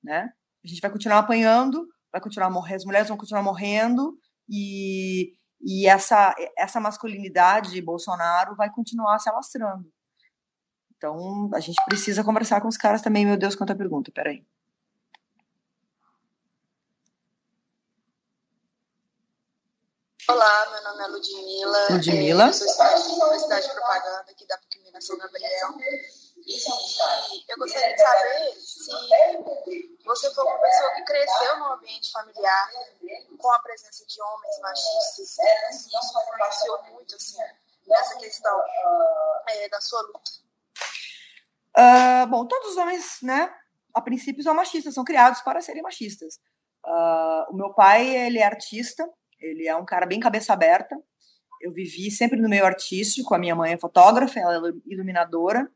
né? A gente vai continuar apanhando, vai continuar morrendo, as mulheres vão continuar morrendo e, e essa, essa masculinidade de Bolsonaro vai continuar se alastrando. Então, a gente precisa conversar com os caras também. Meu Deus, quanta pergunta, peraí. Olá, meu nome é Ludmila. Ludmila. É, eu sou estudante de Universidade de Propaganda aqui da PUC Minas São Gabriel. E eu gostaria de saber se você foi uma pessoa que cresceu no ambiente familiar com a presença de homens machistas, e isso influenciou muito assim, nessa questão é, da sua luta. Uh, bom, todos os homens, né, a princípio são machistas, são criados para serem machistas. Uh, o meu pai, ele é artista, ele é um cara bem cabeça aberta. Eu vivi sempre no meio artístico, a minha mãe é fotógrafa, ela é iluminadora.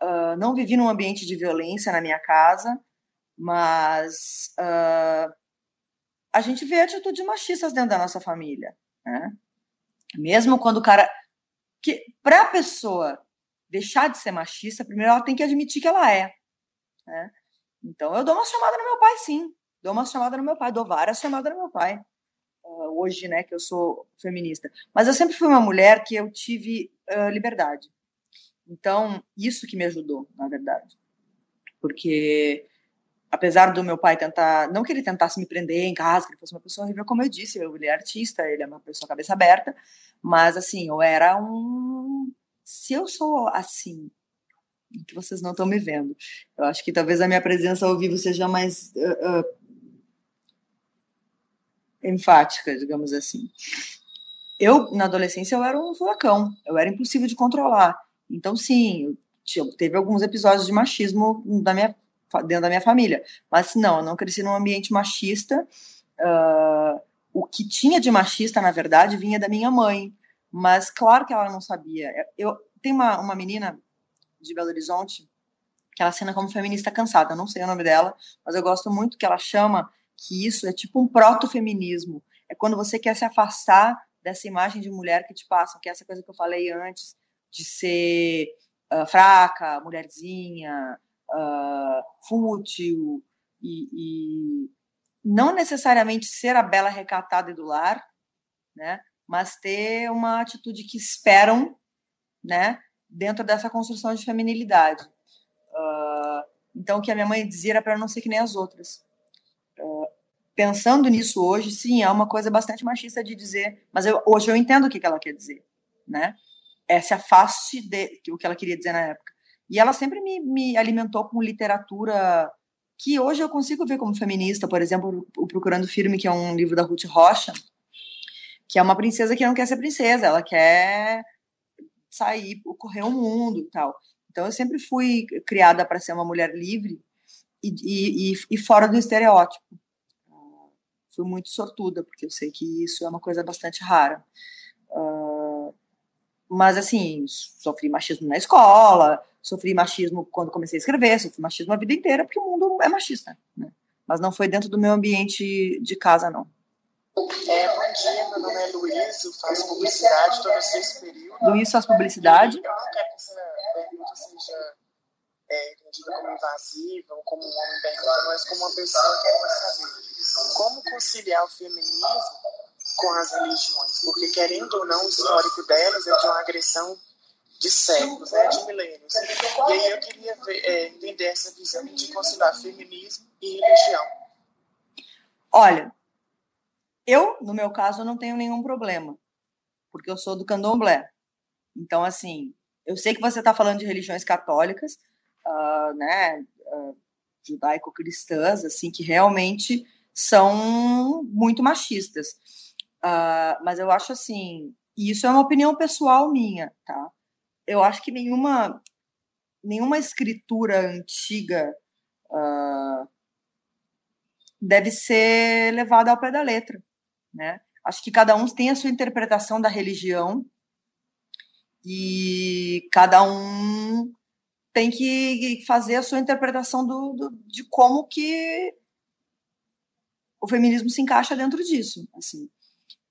Uh, não vivi num ambiente de violência na minha casa, mas uh, a gente vê atitudes machistas dentro da nossa família, né? Mesmo quando o cara que para a pessoa deixar de ser machista, primeiro ela tem que admitir que ela é, né? Então eu dou uma chamada no meu pai, sim, dou uma chamada no meu pai, dou várias chamadas no meu pai uh, hoje, né, que eu sou feminista. Mas eu sempre fui uma mulher que eu tive uh, liberdade. Então, isso que me ajudou, na verdade. Porque, apesar do meu pai tentar, não que ele tentasse me prender em casa, que ele fosse uma pessoa horrível, como eu disse, ele é artista, ele é uma pessoa cabeça aberta, mas, assim, eu era um. Se eu sou assim, que vocês não estão me vendo. Eu acho que talvez a minha presença ao vivo seja mais uh, uh, enfática, digamos assim. Eu, na adolescência, eu era um furacão, eu era impossível de controlar. Então, sim, teve alguns episódios de machismo da minha, dentro da minha família. Mas, não, eu não cresci num ambiente machista. Uh, o que tinha de machista, na verdade, vinha da minha mãe. Mas, claro que ela não sabia. Eu Tem uma, uma menina de Belo Horizonte que ela assina como feminista cansada, não sei o nome dela, mas eu gosto muito que ela chama que isso é tipo um proto-feminismo. É quando você quer se afastar dessa imagem de mulher que te passa, que é essa coisa que eu falei antes, de ser uh, fraca, mulherzinha, uh, fútil, e, e, não necessariamente ser a bela recatada e do lar, né? mas ter uma atitude que esperam né? dentro dessa construção de feminilidade. Uh, então, o que a minha mãe dizia era para não ser que nem as outras pensando nisso hoje, sim, é uma coisa bastante machista de dizer, mas eu, hoje eu entendo o que, ela quer dizer, né? É se afaste de o que ela queria dizer na época. E ela sempre me, me alimentou com literatura que hoje eu consigo ver como feminista, por exemplo, o Procurando Firme, que é um livro da Ruth Rocha, que é uma princesa que não quer ser princesa, ela quer sair, correr o mundo e tal. Então eu sempre fui criada para ser uma mulher livre e, e, e fora do estereótipo fui muito sortuda, porque eu sei que isso é uma coisa bastante rara. Uh, mas, assim, sofri machismo na escola, sofri machismo quando comecei a escrever, sofri machismo a vida inteira, porque o mundo é machista, né? Mas não foi dentro do meu ambiente de casa, não. É, bom dia, meu nome é Luiz, eu faço publicidade, estou no sexto período. Luiz faz publicidade. Eu não quero que essa pergunta seja é, entendida como invasiva ou como um homem pergunta, mas como uma pessoa querendo saber como conciliar o feminismo com as religiões, porque querendo ou não, o histórico delas é de uma agressão de séculos, né, de milênios. E aí eu queria ver, é, entender essa visão de conciliar feminismo e religião. Olha, eu, no meu caso, não tenho nenhum problema, porque eu sou do candomblé. Então, assim, eu sei que você está falando de religiões católicas, uh, né, uh, judaico-cristãs, assim, que realmente são muito machistas. Uh, mas eu acho assim, e isso é uma opinião pessoal minha, tá? Eu acho que nenhuma, nenhuma escritura antiga uh, deve ser levada ao pé da letra, né? Acho que cada um tem a sua interpretação da religião e cada um tem que fazer a sua interpretação do, do, de como que o feminismo se encaixa dentro disso. Assim,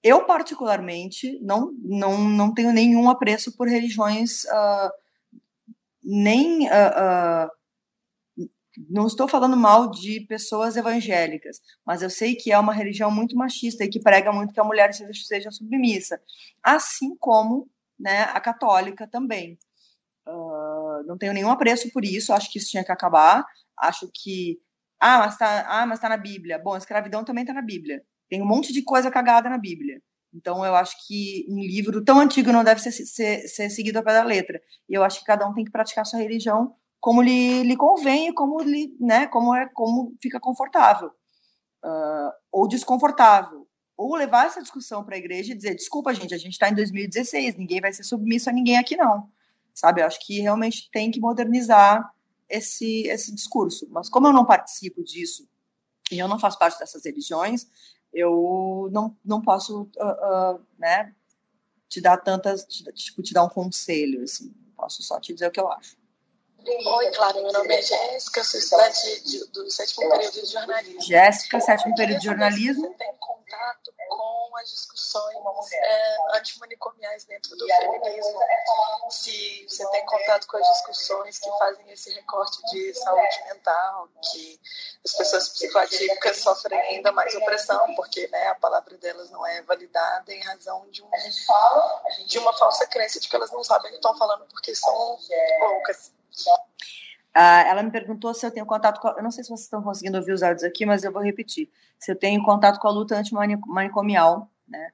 eu particularmente não não, não tenho nenhum apreço por religiões uh, nem uh, uh, não estou falando mal de pessoas evangélicas, mas eu sei que é uma religião muito machista e que prega muito que a mulher seja, seja submissa, assim como né, a católica também. Uh, não tenho nenhum apreço por isso, acho que isso tinha que acabar. Acho que. Ah, mas tá, ah, mas tá na Bíblia. Bom, a escravidão também tá na Bíblia. Tem um monte de coisa cagada na Bíblia. Então, eu acho que um livro tão antigo não deve ser, ser, ser seguido ao pé da letra. E eu acho que cada um tem que praticar sua religião como lhe, lhe convém e como, lhe, né, como, é, como fica confortável. Uh, ou desconfortável ou levar essa discussão para a igreja e dizer, desculpa, gente, a gente está em 2016, ninguém vai ser submisso a ninguém aqui, não. Sabe, eu acho que realmente tem que modernizar esse, esse discurso. Mas como eu não participo disso e eu não faço parte dessas religiões, eu não, não posso uh, uh, né, te dar tantas, tipo, te dar um conselho, assim. Posso só te dizer o que eu acho. Oi, Clara, meu nome é Jéssica, sou estudante do sétimo período de jornalismo. Jéssica, sétimo período de jornalismo. Você tem contato com as discussões é, antimanicomiais dentro do feminismo? Se você tem contato com as discussões que fazem esse recorte de saúde mental, que as pessoas psicoatípicas sofrem ainda mais opressão, porque né, a palavra delas não é validada em razão de, um, de uma falsa crença de que elas não sabem o que estão falando porque são loucas. Uh, ela me perguntou se eu tenho contato com. Eu não sei se vocês estão conseguindo ouvir os áudios aqui, mas eu vou repetir. Se eu tenho contato com a luta antimanicomial. Né?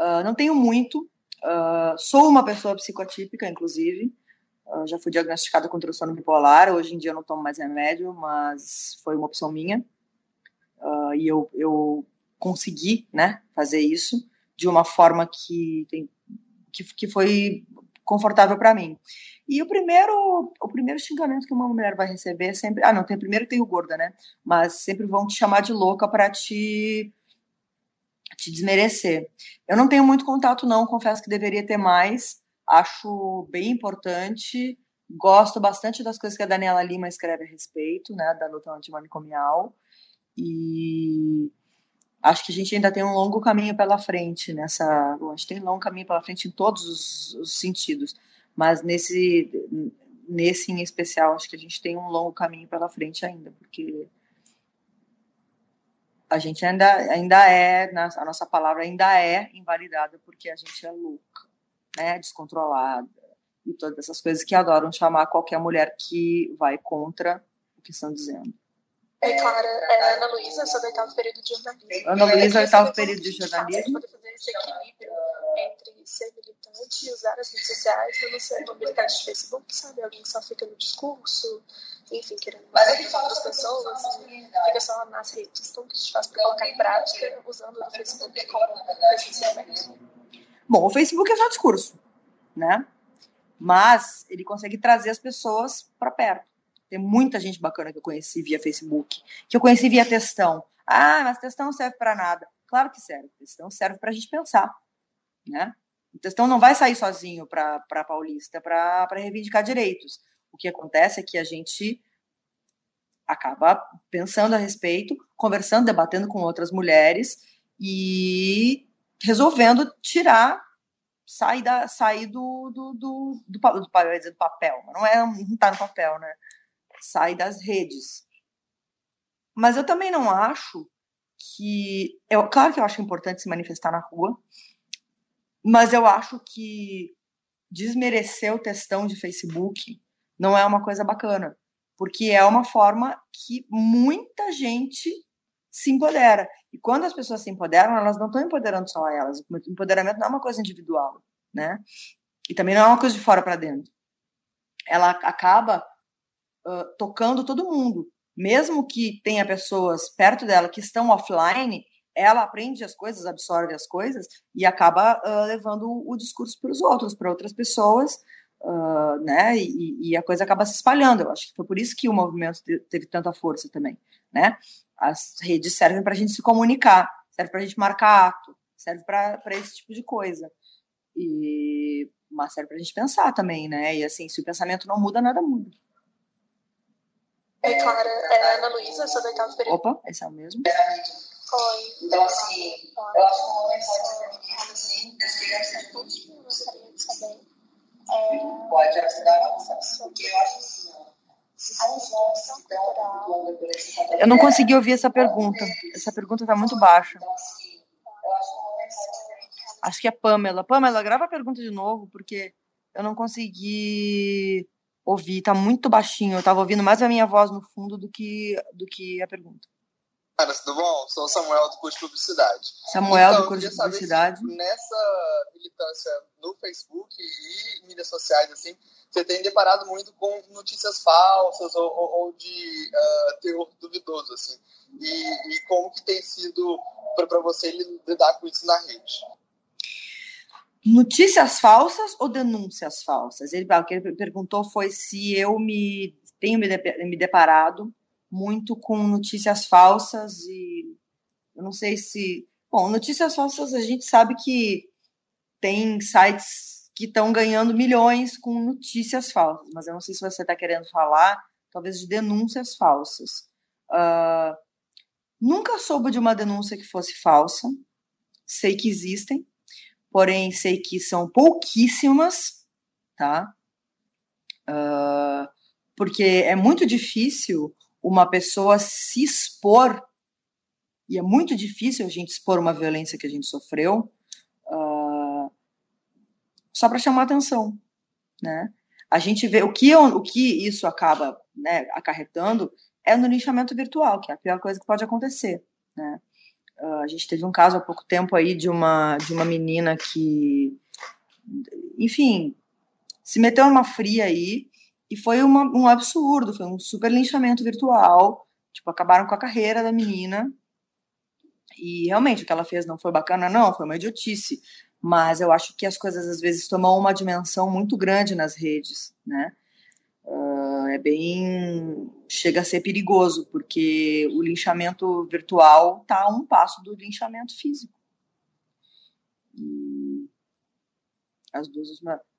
Uh, não tenho muito. Uh, sou uma pessoa psicotípica, inclusive. já fui diagnosticada com transtorno bipolar. Hoje em dia eu não tomo mais remédio, mas foi uma opção minha. e eu, eu consegui né, fazer isso de uma forma que, tem, que, que foi confortável para mim. E o primeiro, o primeiro xingamento que uma mulher vai receber é sempre, ah, não, tem primeiro tem o gorda, né? Mas sempre vão te chamar de louca para te te desmerecer. Eu não tenho muito contato não, confesso que deveria ter mais. Acho bem importante. Gosto bastante das coisas que a Daniela Lima escreve a respeito, né, da luta antimanicomial. E acho que a gente ainda tem um longo caminho pela frente nessa. A gente tem um longo caminho pela frente em todos os, os sentidos mas nesse, nesse em especial, acho que a gente tem um longo caminho pela frente ainda, porque a gente ainda, ainda é, a nossa palavra ainda é invalidada porque a gente é louca, né, descontrolada, e todas essas coisas que adoram chamar qualquer mulher que vai contra o que estão dizendo. É, Clara, é Ana Luísa, sou do oitavo período de jornalismo. Ana Luísa, oitavo período de jornalismo. Poder fazer esse equilíbrio entre ser militante e usar as redes sociais para não ser uma militante de Facebook, sabe? Alguém que só fica no discurso, enfim, querendo falar outras pessoas, fica só nas redes. Então, o que a gente faz para colocar em prática usando o Facebook como posicionamento? Bom, o Facebook é só discurso, né? Mas ele consegue trazer as pessoas para perto. Tem muita gente bacana que eu conheci via Facebook, que eu conheci via textão. Ah, mas textão não serve para nada. Claro que serve. Textão serve para a gente pensar né? O textão não vai sair sozinho para Paulista para reivindicar direitos. O que acontece é que a gente acaba pensando a respeito, conversando, debatendo com outras mulheres e resolvendo tirar, sair, da, sair do, do, do, do, do, do papel, não é não tá no papel, né? Sair das redes. Mas eu também não acho que. Eu, claro que eu acho importante se manifestar na rua, mas eu acho que desmerecer o textão de Facebook não é uma coisa bacana, porque é uma forma que muita gente se empodera. E quando as pessoas se empoderam, elas não estão empoderando só elas. O empoderamento não é uma coisa individual, né? E também não é uma coisa de fora para dentro. Ela acaba tocando todo mundo. mesmo que tenha pessoas perto dela que estão offline, ela aprende as coisas, absorve as coisas e acaba uh, levando o discurso para os outros, para outras pessoas, uh, né? E, e, a coisa acaba se espalhando. Eu acho que foi por isso que o movimento teve tanta força também, né? As redes servem para a gente se comunicar, serve para a gente marcar ato, serve para esse tipo de coisa. E mas serve para a gente pensar também, né? E assim, se o pensamento não muda, nada muda. É, Clara, é Ana Luísa, sou do oitavo período. Opa, esse é o mesmo. Foi. Então, assim, eu acho que o momento feminista, assim, deveria ser tudo. Eu gostaria de saber. É... Pode ajudar a porque eu acho assim, ó. Eu não consegui ouvir essa pergunta. Essa pergunta está muito baixa. Então, assim, eu acho que o momento feminista. Acho que é Pamela. Pamela, grava a pergunta de novo, porque eu não consegui ouvir. Tá muito baixinho. Eu estava ouvindo mais a minha voz no fundo do que, do que a pergunta. Cara, tudo bom? Sou o Samuel do curso de publicidade. Samuel então, do curso de publicidade. Nessa militância no Facebook e mídias sociais, assim, você tem deparado muito com notícias falsas ou, ou, ou de uh, teor duvidoso, assim. E, e como que tem sido para você lidar com isso na rede? Notícias falsas ou denúncias falsas? Ele, o que ele perguntou foi se eu me tenho me, de, me deparado muito com notícias falsas e eu não sei se. Bom, notícias falsas a gente sabe que tem sites que estão ganhando milhões com notícias falsas, mas eu não sei se você está querendo falar, talvez, de denúncias falsas. Uh, nunca soube de uma denúncia que fosse falsa, sei que existem, porém sei que são pouquíssimas, tá? Uh, porque é muito difícil uma pessoa se expor, e é muito difícil a gente expor uma violência que a gente sofreu, uh, só para chamar atenção, né? A gente vê o que, o que isso acaba né, acarretando é no linchamento virtual, que é a pior coisa que pode acontecer, né? Uh, a gente teve um caso há pouco tempo aí de uma, de uma menina que, enfim, se meteu numa fria aí, e foi uma, um absurdo, foi um super linchamento virtual. Tipo, acabaram com a carreira da menina. E realmente o que ela fez não foi bacana, não, foi uma idiotice. Mas eu acho que as coisas às vezes tomam uma dimensão muito grande nas redes, né? Uh, é bem. chega a ser perigoso, porque o linchamento virtual está a um passo do linchamento físico. E as duas.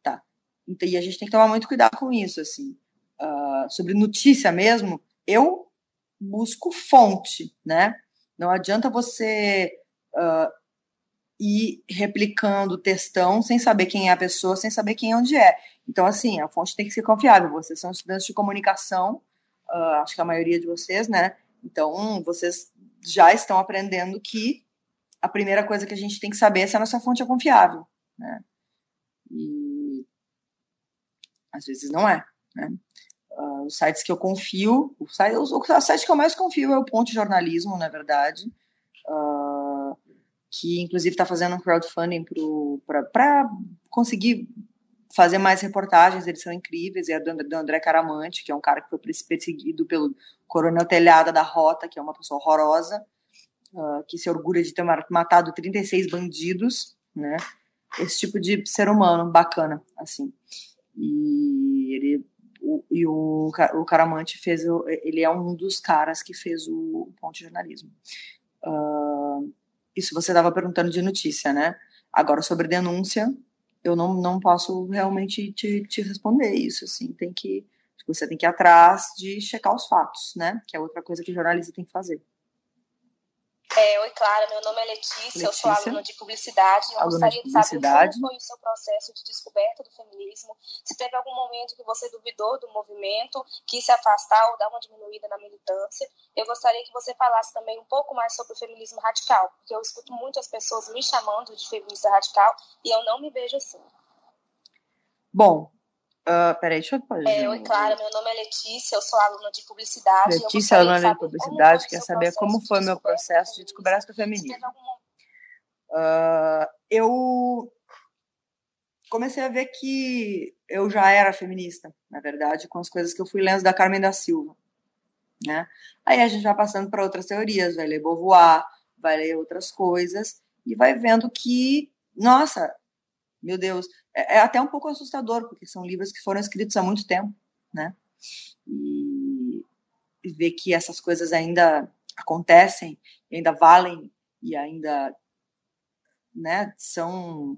Tá. Então, e a gente tem que tomar muito cuidado com isso, assim. Uh, sobre notícia mesmo, eu busco fonte, né? Não adianta você uh, ir replicando textão sem saber quem é a pessoa, sem saber quem é onde é. Então, assim, a fonte tem que ser confiável. Vocês são estudantes de comunicação, uh, acho que a maioria de vocês, né? Então, vocês já estão aprendendo que a primeira coisa que a gente tem que saber é se a nossa fonte é confiável, né? E às vezes não é. Né? Uh, os sites que eu confio, o site, o site que eu mais confio é o Ponte Jornalismo, na verdade, uh, que inclusive está fazendo um crowdfunding para conseguir fazer mais reportagens, eles são incríveis, é do, do André Caramante, que é um cara que foi perseguido pelo coronel Telhada da Rota, que é uma pessoa horrorosa, uh, que se orgulha de ter matado 36 bandidos, né? Esse tipo de ser humano bacana, assim. E ele o, e o, o Caramante fez o, ele é um dos caras que fez o, ponto de jornalismo. Uh, isso você estava perguntando de notícia, né? Agora sobre denúncia, eu não, não posso realmente te, te responder isso, assim, tem que você tem que ir atrás de checar os fatos, né? Que é outra coisa que jornalista tem que fazer. É, oi, Clara, meu nome é Letícia, Letícia, eu sou aluna de publicidade. Eu gostaria de, de saber como foi o seu processo de descoberta do feminismo. Se teve algum momento que você duvidou do movimento, quis se afastar ou dar uma diminuída na militância. Eu gostaria que você falasse também um pouco mais sobre o feminismo radical, porque eu escuto muitas pessoas me chamando de feminista radical e eu não me vejo assim. Bom, Uh, peraí, deixa eu fazer. É, oi, Clara, meu nome é Letícia, eu sou aluna de publicidade. Letícia, aluna de publicidade, quer saber como foi o meu processo de descoberta do feminismo. Uh, eu comecei a ver que eu já era feminista, na verdade, com as coisas que eu fui lendo da Carmen da Silva. né? Aí a gente vai passando para outras teorias, vai ler Beauvoir, vai ler outras coisas e vai vendo que, nossa, meu Deus, é, é até um pouco assustador, porque são livros que foram escritos há muito tempo, né? E, e ver que essas coisas ainda acontecem, ainda valem e ainda, né, são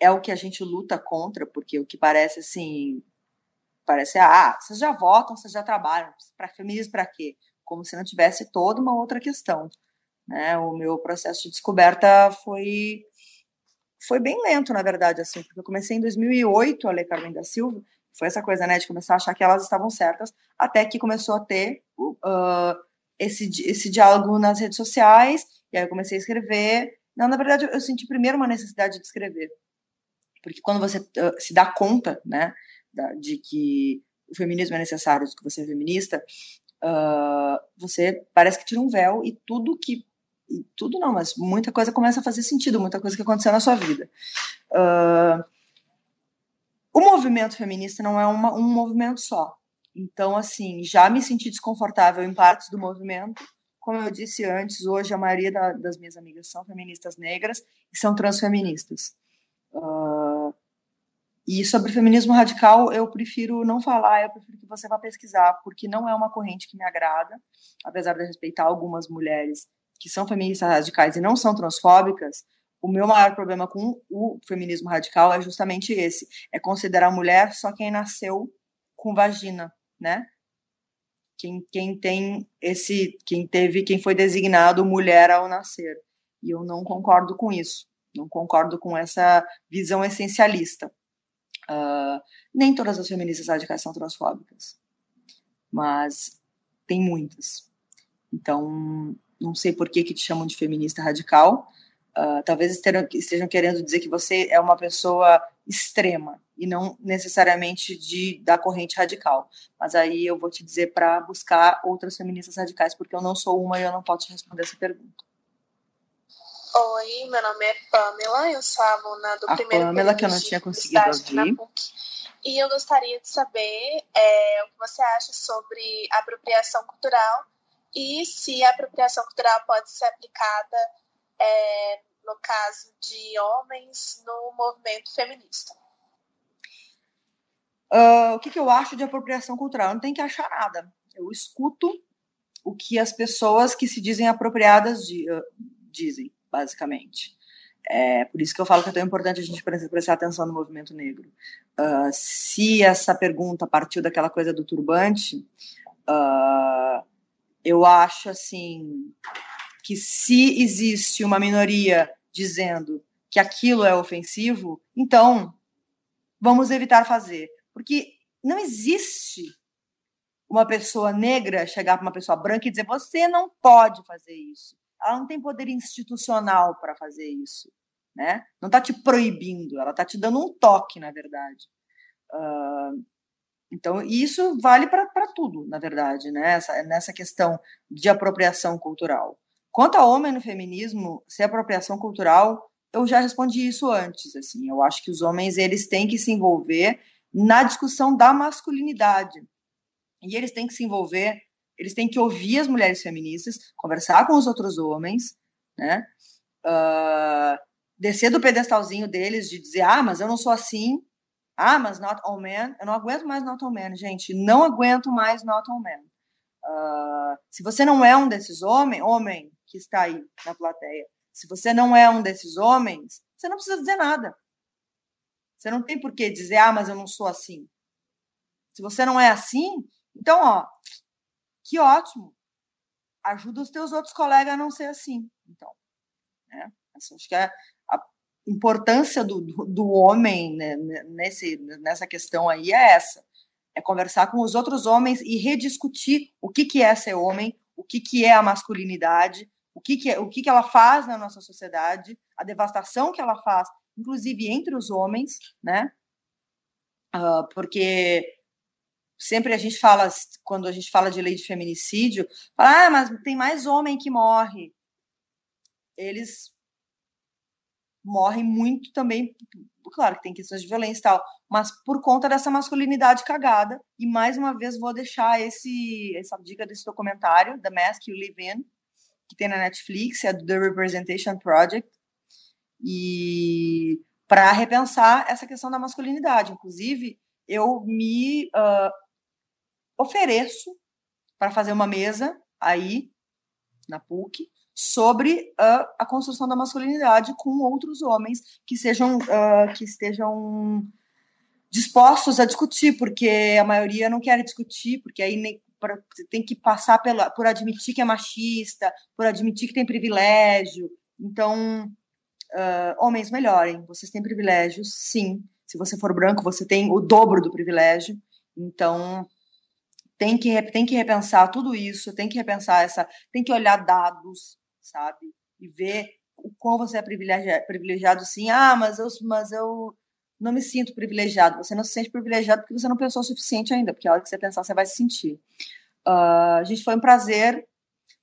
é o que a gente luta contra, porque o que parece assim, parece, ah, vocês já votam, vocês já trabalham, para feminismo para quê? Como se não tivesse toda uma outra questão. Né? O meu processo de descoberta foi foi bem lento, na verdade, assim, porque eu comecei em 2008 a ler Carmen da Silva, foi essa coisa, né, de começar a achar que elas estavam certas, até que começou a ter uh, esse, esse diálogo nas redes sociais, e aí eu comecei a escrever. Não, na verdade, eu senti primeiro uma necessidade de escrever, porque quando você uh, se dá conta, né, de que o feminismo é necessário, de que você é feminista, uh, você parece que tira um véu e tudo que e tudo não, mas muita coisa começa a fazer sentido, muita coisa que aconteceu na sua vida. Uh, o movimento feminista não é uma, um movimento só. Então, assim, já me senti desconfortável em partes do movimento. Como eu disse antes, hoje a maioria da, das minhas amigas são feministas negras e são transfeministas. Uh, e sobre feminismo radical, eu prefiro não falar, eu prefiro que você vá pesquisar, porque não é uma corrente que me agrada, apesar de respeitar algumas mulheres que são feministas radicais e não são transfóbicas. O meu maior problema com o feminismo radical é justamente esse: é considerar mulher só quem nasceu com vagina, né? Quem, quem tem esse, quem teve, quem foi designado mulher ao nascer. E eu não concordo com isso. Não concordo com essa visão essencialista. Uh, nem todas as feministas radicais são transfóbicas, mas tem muitas. Então, não sei por que, que te chamam de feminista radical. Uh, talvez estejam, estejam querendo dizer que você é uma pessoa extrema e não necessariamente de da corrente radical. Mas aí eu vou te dizer para buscar outras feministas radicais, porque eu não sou uma e eu não posso te responder essa pergunta. Oi, meu nome é Pamela, eu sou aluna do a primeiro Pamela, que eu não tinha conseguido ouvir. E eu gostaria de saber é, o que você acha sobre apropriação cultural e se a apropriação cultural pode ser aplicada, é, no caso de homens, no movimento feminista. Uh, o que, que eu acho de apropriação cultural? Eu não tem que achar nada. Eu escuto o que as pessoas que se dizem apropriadas de, uh, dizem basicamente. É por isso que eu falo que é tão importante a gente prestar atenção no movimento negro. Uh, se essa pergunta partiu daquela coisa do turbante, uh, eu acho assim que se existe uma minoria dizendo que aquilo é ofensivo, então vamos evitar fazer, porque não existe uma pessoa negra chegar para uma pessoa branca e dizer você não pode fazer isso ela não tem poder institucional para fazer isso, né? Não está te proibindo, ela está te dando um toque, na verdade. Uh, então, isso vale para tudo, na verdade, né? Essa, nessa questão de apropriação cultural. Quanto ao homem no feminismo, ser apropriação cultural, eu já respondi isso antes, assim. Eu acho que os homens, eles têm que se envolver na discussão da masculinidade. E eles têm que se envolver eles têm que ouvir as mulheres feministas, conversar com os outros homens, né? Uh, descer do pedestalzinho deles de dizer, ah, mas eu não sou assim, ah, mas not all men, eu não aguento mais not all men, gente, não aguento mais not all men. Uh, se você não é um desses homens, homem que está aí na plateia, se você não é um desses homens, você não precisa dizer nada. Você não tem por que dizer, ah, mas eu não sou assim. Se você não é assim, então, ó, que ótimo. Ajuda os teus outros colegas a não ser assim. Então, né? Assim, acho que a, a importância do, do, do homem né, nesse, nessa questão aí é essa. É conversar com os outros homens e rediscutir o que, que é ser homem, o que, que é a masculinidade, o que, que, é, o que, que ela faz na nossa sociedade, a devastação que ela faz, inclusive entre os homens, né? Uh, porque sempre a gente fala, quando a gente fala de lei de feminicídio, fala, ah, mas tem mais homem que morre. Eles morrem muito também, claro que tem questões de violência e tal, mas por conta dessa masculinidade cagada. E mais uma vez vou deixar esse, essa dica desse documentário, The Mask You Live In, que tem na Netflix, é do The Representation Project, e para repensar essa questão da masculinidade. Inclusive, eu me uh, ofereço para fazer uma mesa aí na PUC sobre uh, a construção da masculinidade com outros homens que sejam uh, que estejam dispostos a discutir, porque a maioria não quer discutir, porque aí nem, pra, tem que passar pela, por admitir que é machista, por admitir que tem privilégio. Então, uh, homens melhorem. Vocês têm privilégios, sim. Se você for branco, você tem o dobro do privilégio. Então, tem que, tem que repensar tudo isso, tem que repensar essa, tem que olhar dados, sabe? E ver o quão você é privilegiado, privilegiado sim. Ah, mas eu, mas eu não me sinto privilegiado. Você não se sente privilegiado porque você não pensou o suficiente ainda, porque a hora que você pensar, você vai se sentir. Uh, gente, foi um prazer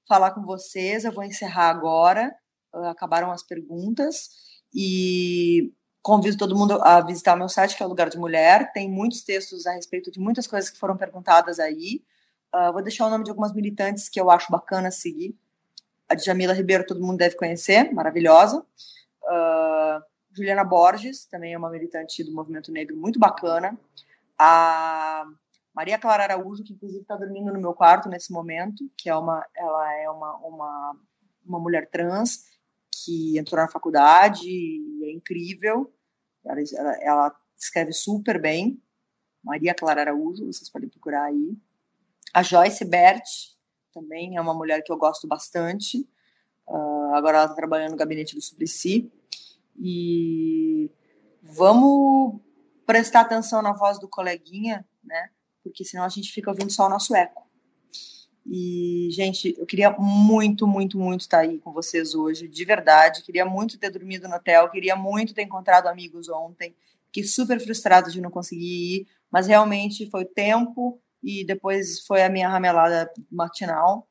falar com vocês. Eu vou encerrar agora. Uh, acabaram as perguntas. E Convido todo mundo a visitar o meu site, que é o Lugar de Mulher. Tem muitos textos a respeito de muitas coisas que foram perguntadas aí. Uh, vou deixar o nome de algumas militantes que eu acho bacana seguir. A Djamila Ribeiro, todo mundo deve conhecer, maravilhosa. Uh, Juliana Borges, também é uma militante do movimento negro muito bacana. A Maria Clara Araújo, que inclusive está dormindo no meu quarto nesse momento, que é uma, ela é uma, uma, uma mulher trans que entrou na faculdade e é incrível. Ela, ela, ela escreve super bem. Maria Clara Araújo, vocês podem procurar aí. A Joyce Bert também é uma mulher que eu gosto bastante. Uh, agora ela está trabalhando no gabinete do Suplicy. E vamos prestar atenção na voz do coleguinha, né? Porque senão a gente fica ouvindo só o nosso eco. E, gente, eu queria muito, muito, muito estar aí com vocês hoje, de verdade. Queria muito ter dormido no hotel, queria muito ter encontrado amigos ontem. Fiquei super frustrada de não conseguir ir, mas realmente foi tempo e depois foi a minha ramelada matinal.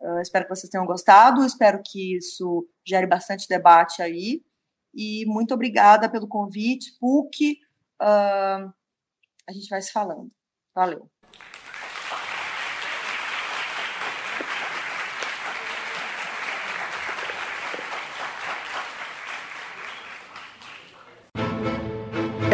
Uh, espero que vocês tenham gostado, espero que isso gere bastante debate aí. E muito obrigada pelo convite, PUC. Uh, a gente vai se falando. Valeu.